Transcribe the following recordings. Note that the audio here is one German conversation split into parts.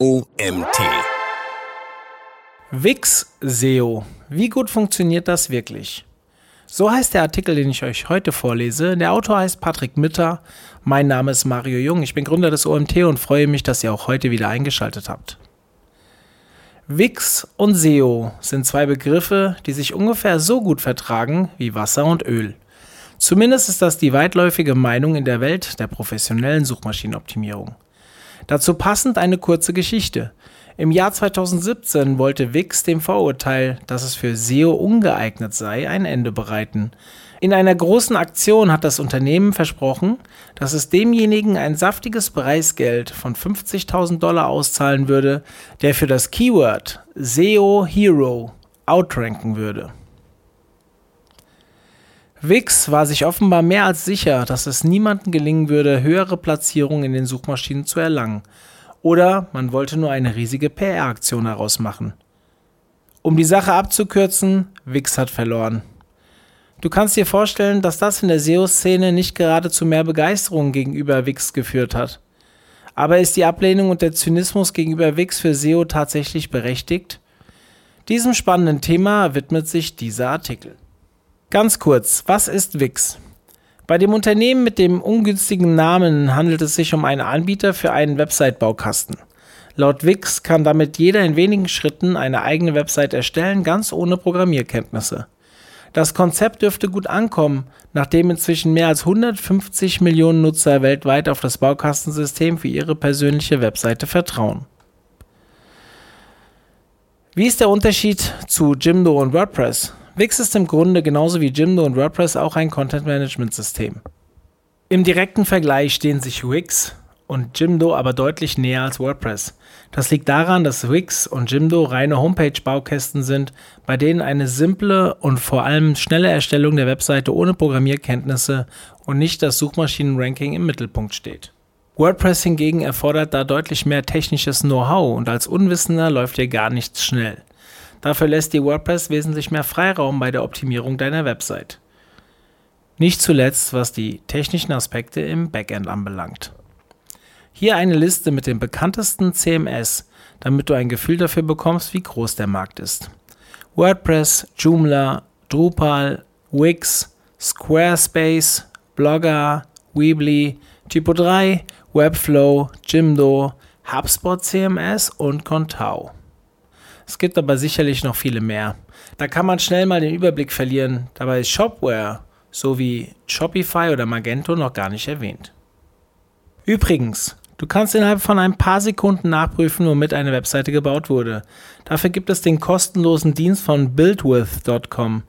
OMT. Wix SEO. Wie gut funktioniert das wirklich? So heißt der Artikel, den ich euch heute vorlese. Der Autor heißt Patrick Mitter. Mein Name ist Mario Jung. Ich bin Gründer des OMT und freue mich, dass ihr auch heute wieder eingeschaltet habt. Wix und SEO sind zwei Begriffe, die sich ungefähr so gut vertragen wie Wasser und Öl. Zumindest ist das die weitläufige Meinung in der Welt der professionellen Suchmaschinenoptimierung. Dazu passend eine kurze Geschichte. Im Jahr 2017 wollte Wix dem Vorurteil, dass es für SEO ungeeignet sei, ein Ende bereiten. In einer großen Aktion hat das Unternehmen versprochen, dass es demjenigen ein saftiges Preisgeld von 50.000 Dollar auszahlen würde, der für das Keyword SEO Hero outranken würde. Wix war sich offenbar mehr als sicher, dass es niemandem gelingen würde, höhere Platzierungen in den Suchmaschinen zu erlangen. Oder man wollte nur eine riesige PR-Aktion daraus machen. Um die Sache abzukürzen, Wix hat verloren. Du kannst dir vorstellen, dass das in der SEO-Szene nicht gerade zu mehr Begeisterung gegenüber Wix geführt hat. Aber ist die Ablehnung und der Zynismus gegenüber Wix für SEO tatsächlich berechtigt? Diesem spannenden Thema widmet sich dieser Artikel. Ganz kurz, was ist Wix? Bei dem Unternehmen mit dem ungünstigen Namen handelt es sich um einen Anbieter für einen Website-Baukasten. Laut Wix kann damit jeder in wenigen Schritten eine eigene Website erstellen, ganz ohne Programmierkenntnisse. Das Konzept dürfte gut ankommen, nachdem inzwischen mehr als 150 Millionen Nutzer weltweit auf das Baukastensystem für ihre persönliche Webseite vertrauen. Wie ist der Unterschied zu Jimdo und WordPress? Wix ist im Grunde genauso wie Jimdo und WordPress auch ein Content-Management-System. Im direkten Vergleich stehen sich Wix und Jimdo aber deutlich näher als WordPress. Das liegt daran, dass Wix und Jimdo reine Homepage-Baukästen sind, bei denen eine simple und vor allem schnelle Erstellung der Webseite ohne Programmierkenntnisse und nicht das Suchmaschinenranking im Mittelpunkt steht. WordPress hingegen erfordert da deutlich mehr technisches Know-how und als Unwissender läuft hier gar nichts schnell. Dafür lässt dir WordPress wesentlich mehr Freiraum bei der Optimierung deiner Website. Nicht zuletzt, was die technischen Aspekte im Backend anbelangt. Hier eine Liste mit den bekanntesten CMS, damit du ein Gefühl dafür bekommst, wie groß der Markt ist. WordPress, Joomla, Drupal, Wix, Squarespace, Blogger, Weebly, Typo3, Webflow, Jimdo, HubSpot CMS und Contao. Es gibt aber sicherlich noch viele mehr. Da kann man schnell mal den Überblick verlieren. Dabei ist Shopware sowie Shopify oder Magento noch gar nicht erwähnt. Übrigens, du kannst innerhalb von ein paar Sekunden nachprüfen, womit eine Webseite gebaut wurde. Dafür gibt es den kostenlosen Dienst von buildwith.com,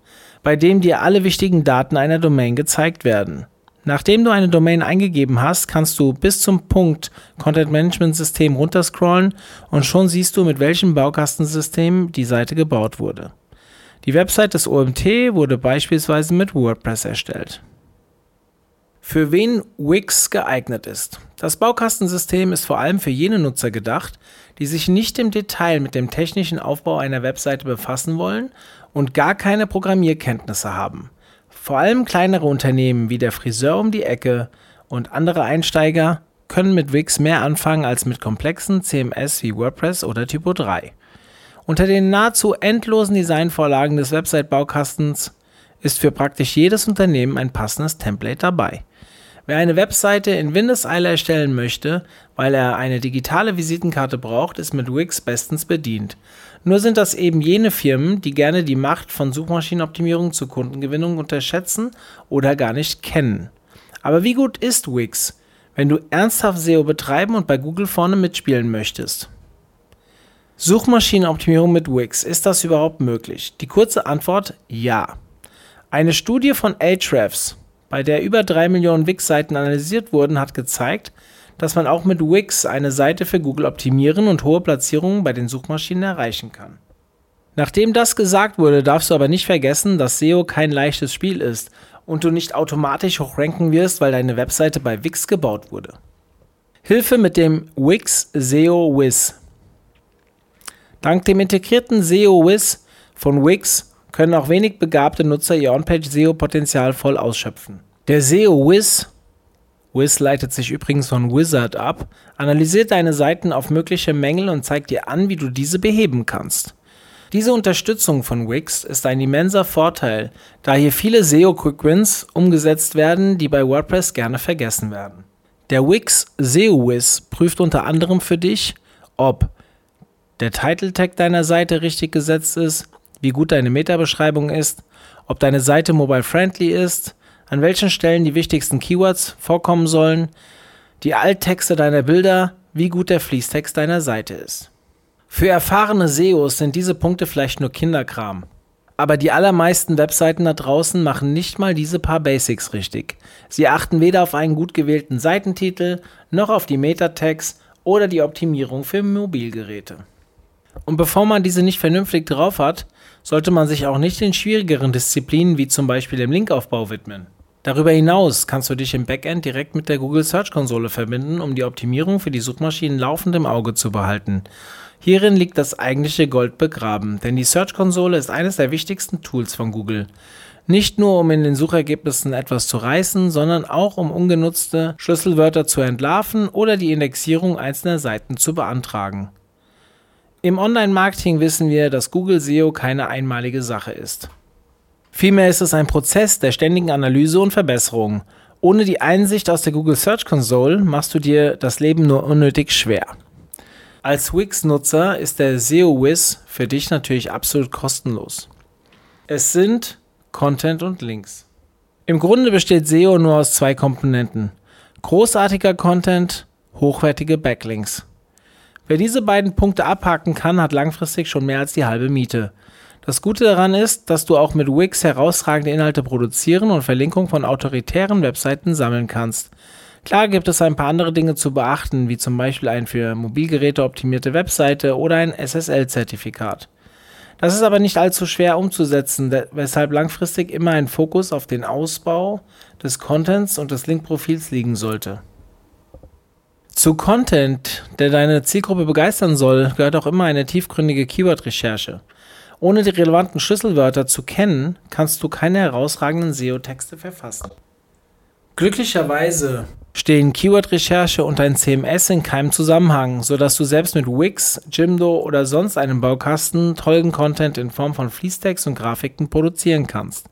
bei dem dir alle wichtigen Daten einer Domain gezeigt werden. Nachdem du eine Domain eingegeben hast, kannst du bis zum Punkt Content Management System runterscrollen und schon siehst du, mit welchem Baukastensystem die Seite gebaut wurde. Die Website des OMT wurde beispielsweise mit WordPress erstellt. Für wen Wix geeignet ist. Das Baukastensystem ist vor allem für jene Nutzer gedacht, die sich nicht im Detail mit dem technischen Aufbau einer Webseite befassen wollen und gar keine Programmierkenntnisse haben. Vor allem kleinere Unternehmen wie der Friseur um die Ecke und andere Einsteiger können mit Wix mehr anfangen als mit komplexen CMS wie WordPress oder Typo 3. Unter den nahezu endlosen Designvorlagen des Website-Baukastens ist für praktisch jedes Unternehmen ein passendes Template dabei. Wer eine Webseite in Windeseile erstellen möchte, weil er eine digitale Visitenkarte braucht, ist mit Wix bestens bedient. Nur sind das eben jene Firmen, die gerne die Macht von Suchmaschinenoptimierung zur Kundengewinnung unterschätzen oder gar nicht kennen. Aber wie gut ist Wix, wenn du ernsthaft SEO betreiben und bei Google vorne mitspielen möchtest? Suchmaschinenoptimierung mit Wix, ist das überhaupt möglich? Die kurze Antwort ja. Eine Studie von Ahrefs bei der über drei Millionen Wix-Seiten analysiert wurden, hat gezeigt, dass man auch mit Wix eine Seite für Google optimieren und hohe Platzierungen bei den Suchmaschinen erreichen kann. Nachdem das gesagt wurde, darfst du aber nicht vergessen, dass SEO kein leichtes Spiel ist und du nicht automatisch hochranken wirst, weil deine Webseite bei Wix gebaut wurde. Hilfe mit dem Wix SEO Wiz. Dank dem integrierten SEO Wiz von Wix können auch wenig begabte Nutzer ihr On-Page-SEO-Potenzial voll ausschöpfen. Der SEO Wiz Wiz leitet sich übrigens von Wizard ab, analysiert deine Seiten auf mögliche Mängel und zeigt dir an, wie du diese beheben kannst. Diese Unterstützung von Wix ist ein immenser Vorteil, da hier viele SEO Quick Wins umgesetzt werden, die bei WordPress gerne vergessen werden. Der Wix SEO Wiz prüft unter anderem für dich, ob der Title Tag deiner Seite richtig gesetzt ist, wie gut deine Meta-Beschreibung ist, ob deine Seite mobile friendly ist, an welchen Stellen die wichtigsten Keywords vorkommen sollen, die Alttexte deiner Bilder, wie gut der Fließtext deiner Seite ist. Für erfahrene SEOs sind diese Punkte vielleicht nur Kinderkram. Aber die allermeisten Webseiten da draußen machen nicht mal diese paar Basics richtig. Sie achten weder auf einen gut gewählten Seitentitel, noch auf die Meta-Tags oder die Optimierung für Mobilgeräte. Und bevor man diese nicht vernünftig drauf hat, sollte man sich auch nicht den schwierigeren Disziplinen wie zum Beispiel dem Linkaufbau widmen. Darüber hinaus kannst du dich im Backend direkt mit der Google Search Konsole verbinden, um die Optimierung für die Suchmaschinen laufend im Auge zu behalten. Hierin liegt das eigentliche Gold begraben, denn die Search Konsole ist eines der wichtigsten Tools von Google. Nicht nur, um in den Suchergebnissen etwas zu reißen, sondern auch, um ungenutzte Schlüsselwörter zu entlarven oder die Indexierung einzelner Seiten zu beantragen. Im Online-Marketing wissen wir, dass Google SEO keine einmalige Sache ist. Vielmehr ist es ein Prozess der ständigen Analyse und Verbesserung. Ohne die Einsicht aus der Google Search Console machst du dir das Leben nur unnötig schwer. Als Wix-Nutzer ist der SEO-Wiz für dich natürlich absolut kostenlos. Es sind Content und Links. Im Grunde besteht SEO nur aus zwei Komponenten. Großartiger Content, hochwertige Backlinks. Wer diese beiden Punkte abhaken kann, hat langfristig schon mehr als die halbe Miete. Das Gute daran ist, dass du auch mit Wix herausragende Inhalte produzieren und Verlinkungen von autoritären Webseiten sammeln kannst. Klar gibt es ein paar andere Dinge zu beachten, wie zum Beispiel ein für Mobilgeräte optimierte Webseite oder ein SSL-Zertifikat. Das ist aber nicht allzu schwer umzusetzen, weshalb langfristig immer ein Fokus auf den Ausbau des Contents und des Linkprofils liegen sollte. Zu Content, der deine Zielgruppe begeistern soll, gehört auch immer eine tiefgründige Keyword-Recherche. Ohne die relevanten Schlüsselwörter zu kennen, kannst du keine herausragenden SEO-Texte verfassen. Glücklicherweise stehen Keyword-Recherche und ein CMS in keinem Zusammenhang, sodass du selbst mit Wix, Jimdo oder sonst einem Baukasten tollen Content in Form von Fließtext und Grafiken produzieren kannst.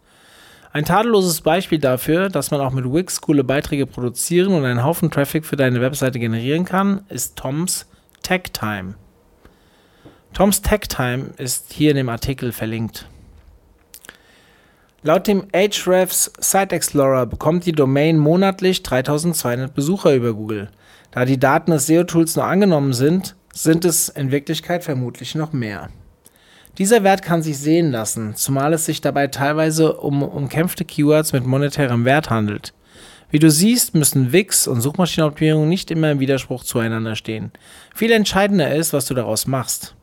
Ein tadelloses Beispiel dafür, dass man auch mit Wix coole Beiträge produzieren und einen Haufen Traffic für deine Webseite generieren kann, ist Toms Tech Time. Toms Tech Time ist hier in dem Artikel verlinkt. Laut dem Ahrefs Site Explorer bekommt die Domain monatlich 3200 Besucher über Google. Da die Daten des SEO-Tools nur angenommen sind, sind es in Wirklichkeit vermutlich noch mehr. Dieser Wert kann sich sehen lassen, zumal es sich dabei teilweise um umkämpfte Keywords mit monetärem Wert handelt. Wie du siehst, müssen Wix und Suchmaschinenoptimierung nicht immer im Widerspruch zueinander stehen. Viel entscheidender ist, was du daraus machst.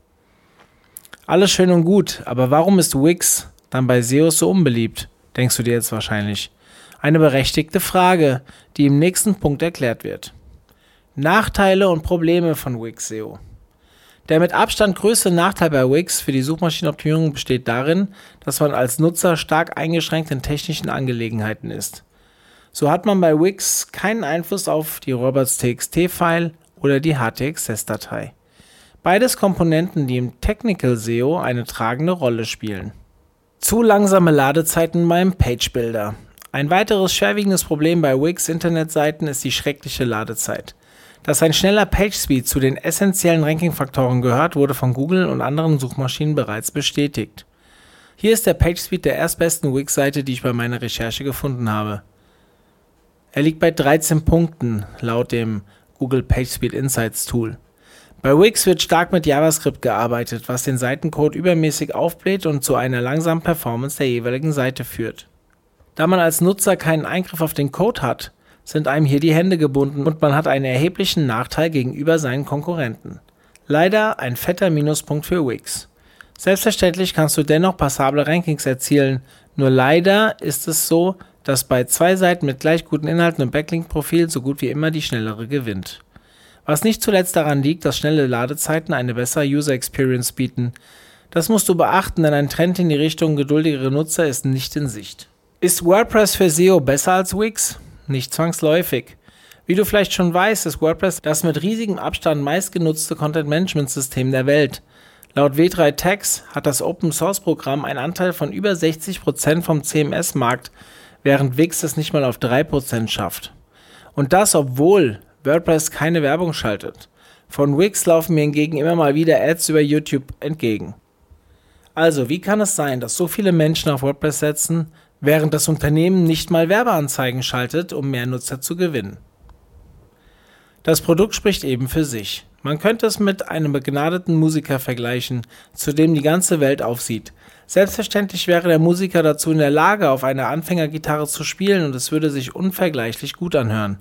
Alles schön und gut, aber warum ist Wix dann bei SEOs so unbeliebt? Denkst du dir jetzt wahrscheinlich. Eine berechtigte Frage, die im nächsten Punkt erklärt wird. Nachteile und Probleme von Wix SEO. Der mit Abstand größte Nachteil bei Wix für die Suchmaschinenoptimierung besteht darin, dass man als Nutzer stark eingeschränkt in technischen Angelegenheiten ist. So hat man bei Wix keinen Einfluss auf die roberts.txt-File oder die HTXS-Datei. Beides Komponenten, die im Technical SEO eine tragende Rolle spielen. Zu langsame Ladezeiten beim Page Builder. Ein weiteres schwerwiegendes Problem bei Wix Internetseiten ist die schreckliche Ladezeit. Dass ein schneller PageSpeed zu den essentiellen Rankingfaktoren gehört, wurde von Google und anderen Suchmaschinen bereits bestätigt. Hier ist der PageSpeed der erstbesten Wix-Seite, die ich bei meiner Recherche gefunden habe. Er liegt bei 13 Punkten laut dem Google PageSpeed Insights Tool. Bei Wix wird stark mit JavaScript gearbeitet, was den Seitencode übermäßig aufbläht und zu einer langsamen Performance der jeweiligen Seite führt. Da man als Nutzer keinen Eingriff auf den Code hat, sind einem hier die Hände gebunden und man hat einen erheblichen Nachteil gegenüber seinen Konkurrenten. Leider ein fetter Minuspunkt für Wix. Selbstverständlich kannst du dennoch passable Rankings erzielen, nur leider ist es so, dass bei zwei Seiten mit gleich guten Inhalten und Backlink-Profil so gut wie immer die schnellere gewinnt. Was nicht zuletzt daran liegt, dass schnelle Ladezeiten eine bessere User Experience bieten. Das musst du beachten, denn ein Trend in die Richtung geduldigere Nutzer ist nicht in Sicht. Ist WordPress für SEO besser als Wix? Nicht zwangsläufig. Wie du vielleicht schon weißt, ist WordPress das mit riesigem Abstand meistgenutzte Content-Management-System der Welt. Laut W3 Tax hat das Open-Source-Programm einen Anteil von über 60% vom CMS-Markt, während Wix es nicht mal auf 3% schafft. Und das, obwohl WordPress keine Werbung schaltet. Von Wix laufen mir hingegen immer mal wieder Ads über YouTube entgegen. Also, wie kann es sein, dass so viele Menschen auf WordPress setzen, während das Unternehmen nicht mal Werbeanzeigen schaltet, um mehr Nutzer zu gewinnen? Das Produkt spricht eben für sich. Man könnte es mit einem begnadeten Musiker vergleichen, zu dem die ganze Welt aufsieht. Selbstverständlich wäre der Musiker dazu in der Lage, auf einer Anfängergitarre zu spielen und es würde sich unvergleichlich gut anhören.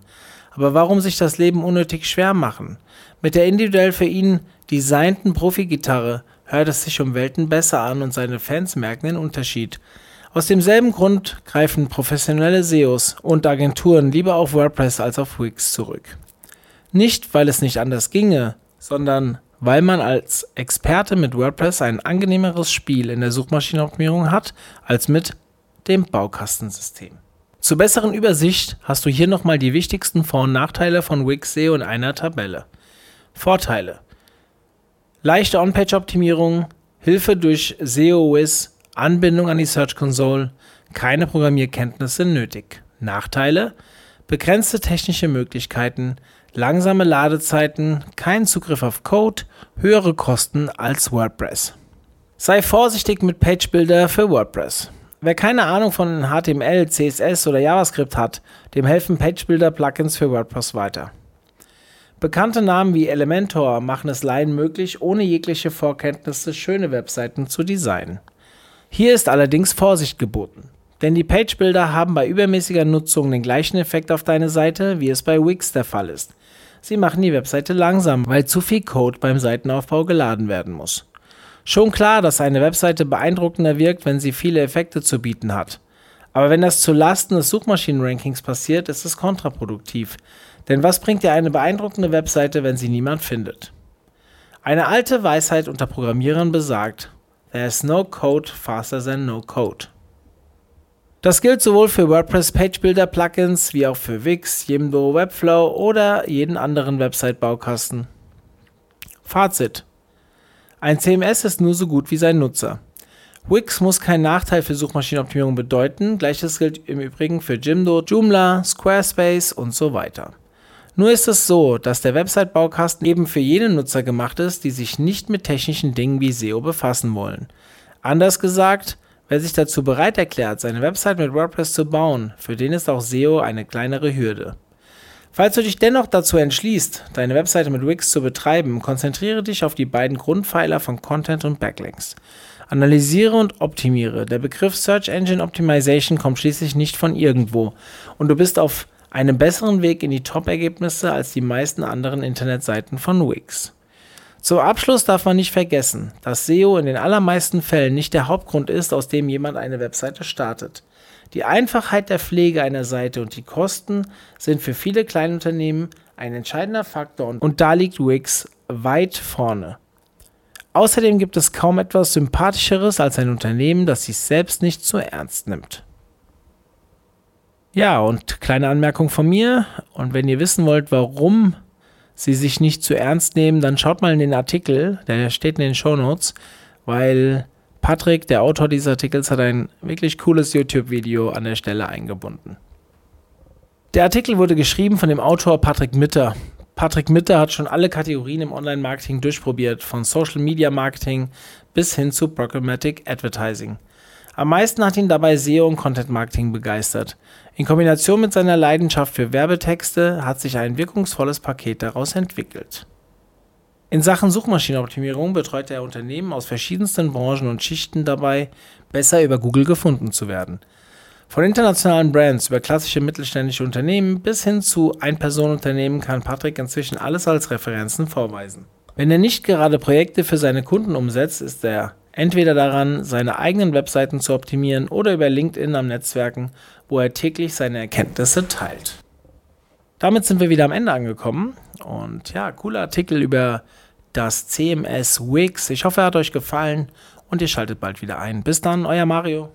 Aber warum sich das Leben unnötig schwer machen? Mit der individuell für ihn designten Profi-Gitarre hört es sich um Welten besser an und seine Fans merken den Unterschied. Aus demselben Grund greifen professionelle SEOs und Agenturen lieber auf WordPress als auf Wix zurück. Nicht, weil es nicht anders ginge, sondern weil man als Experte mit WordPress ein angenehmeres Spiel in der Suchmaschinenoptimierung hat als mit dem Baukastensystem. Zur besseren Übersicht hast du hier nochmal die wichtigsten Vor- und Nachteile von Wix SEO in einer Tabelle. Vorteile: Leichte On-Page-Optimierung, Hilfe durch SEO-Wiz, Anbindung an die Search Console, keine Programmierkenntnisse nötig. Nachteile: Begrenzte technische Möglichkeiten, langsame Ladezeiten, kein Zugriff auf Code, höhere Kosten als WordPress. Sei vorsichtig mit Page Builder für WordPress. Wer keine Ahnung von HTML, CSS oder JavaScript hat, dem helfen Page Builder Plugins für WordPress weiter. Bekannte Namen wie Elementor machen es Laien möglich, ohne jegliche Vorkenntnisse schöne Webseiten zu designen. Hier ist allerdings Vorsicht geboten, denn die Page Builder haben bei übermäßiger Nutzung den gleichen Effekt auf deine Seite, wie es bei Wix der Fall ist. Sie machen die Webseite langsam, weil zu viel Code beim Seitenaufbau geladen werden muss. Schon klar, dass eine Webseite beeindruckender wirkt, wenn sie viele Effekte zu bieten hat. Aber wenn das zu Lasten des Suchmaschinenrankings passiert, ist es kontraproduktiv, denn was bringt dir eine beeindruckende Webseite, wenn sie niemand findet? Eine alte Weisheit unter Programmierern besagt, There's no code faster than no code. Das gilt sowohl für WordPress Page Builder Plugins wie auch für Wix, Jimdo, Webflow oder jeden anderen Website-Baukasten. Fazit. Ein CMS ist nur so gut wie sein Nutzer. Wix muss kein Nachteil für Suchmaschinenoptimierung bedeuten, gleiches gilt im Übrigen für Jimdo, Joomla, Squarespace und so weiter. Nur ist es so, dass der Website-Baukasten eben für jene Nutzer gemacht ist, die sich nicht mit technischen Dingen wie SEO befassen wollen. Anders gesagt, wer sich dazu bereit erklärt, seine Website mit WordPress zu bauen, für den ist auch SEO eine kleinere Hürde. Falls du dich dennoch dazu entschließt, deine Webseite mit Wix zu betreiben, konzentriere dich auf die beiden Grundpfeiler von Content und Backlinks. Analysiere und optimiere. Der Begriff Search Engine Optimization kommt schließlich nicht von irgendwo und du bist auf einem besseren Weg in die Top-Ergebnisse als die meisten anderen Internetseiten von Wix. Zum Abschluss darf man nicht vergessen, dass SEO in den allermeisten Fällen nicht der Hauptgrund ist, aus dem jemand eine Webseite startet. Die Einfachheit der Pflege einer Seite und die Kosten sind für viele Kleinunternehmen ein entscheidender Faktor und da liegt Wix weit vorne. Außerdem gibt es kaum etwas Sympathischeres als ein Unternehmen, das sich selbst nicht zu ernst nimmt. Ja, und kleine Anmerkung von mir. Und wenn ihr wissen wollt, warum sie sich nicht zu ernst nehmen, dann schaut mal in den Artikel, der steht in den Show Notes, weil Patrick, der Autor dieses Artikels, hat ein wirklich cooles YouTube-Video an der Stelle eingebunden. Der Artikel wurde geschrieben von dem Autor Patrick Mitter. Patrick Mitter hat schon alle Kategorien im Online-Marketing durchprobiert, von Social Media Marketing bis hin zu Programmatic Advertising. Am meisten hat ihn dabei SEO und Content Marketing begeistert. In Kombination mit seiner Leidenschaft für Werbetexte hat sich ein wirkungsvolles Paket daraus entwickelt. In Sachen Suchmaschinenoptimierung betreut er Unternehmen aus verschiedensten Branchen und Schichten dabei, besser über Google gefunden zu werden. Von internationalen Brands über klassische mittelständische Unternehmen bis hin zu Ein-Personen-Unternehmen kann Patrick inzwischen alles als Referenzen vorweisen. Wenn er nicht gerade Projekte für seine Kunden umsetzt, ist er entweder daran, seine eigenen Webseiten zu optimieren oder über LinkedIn am Netzwerken, wo er täglich seine Erkenntnisse teilt. Damit sind wir wieder am Ende angekommen und ja, cooler Artikel über das CMS Wix. Ich hoffe, er hat euch gefallen und ihr schaltet bald wieder ein. Bis dann, euer Mario.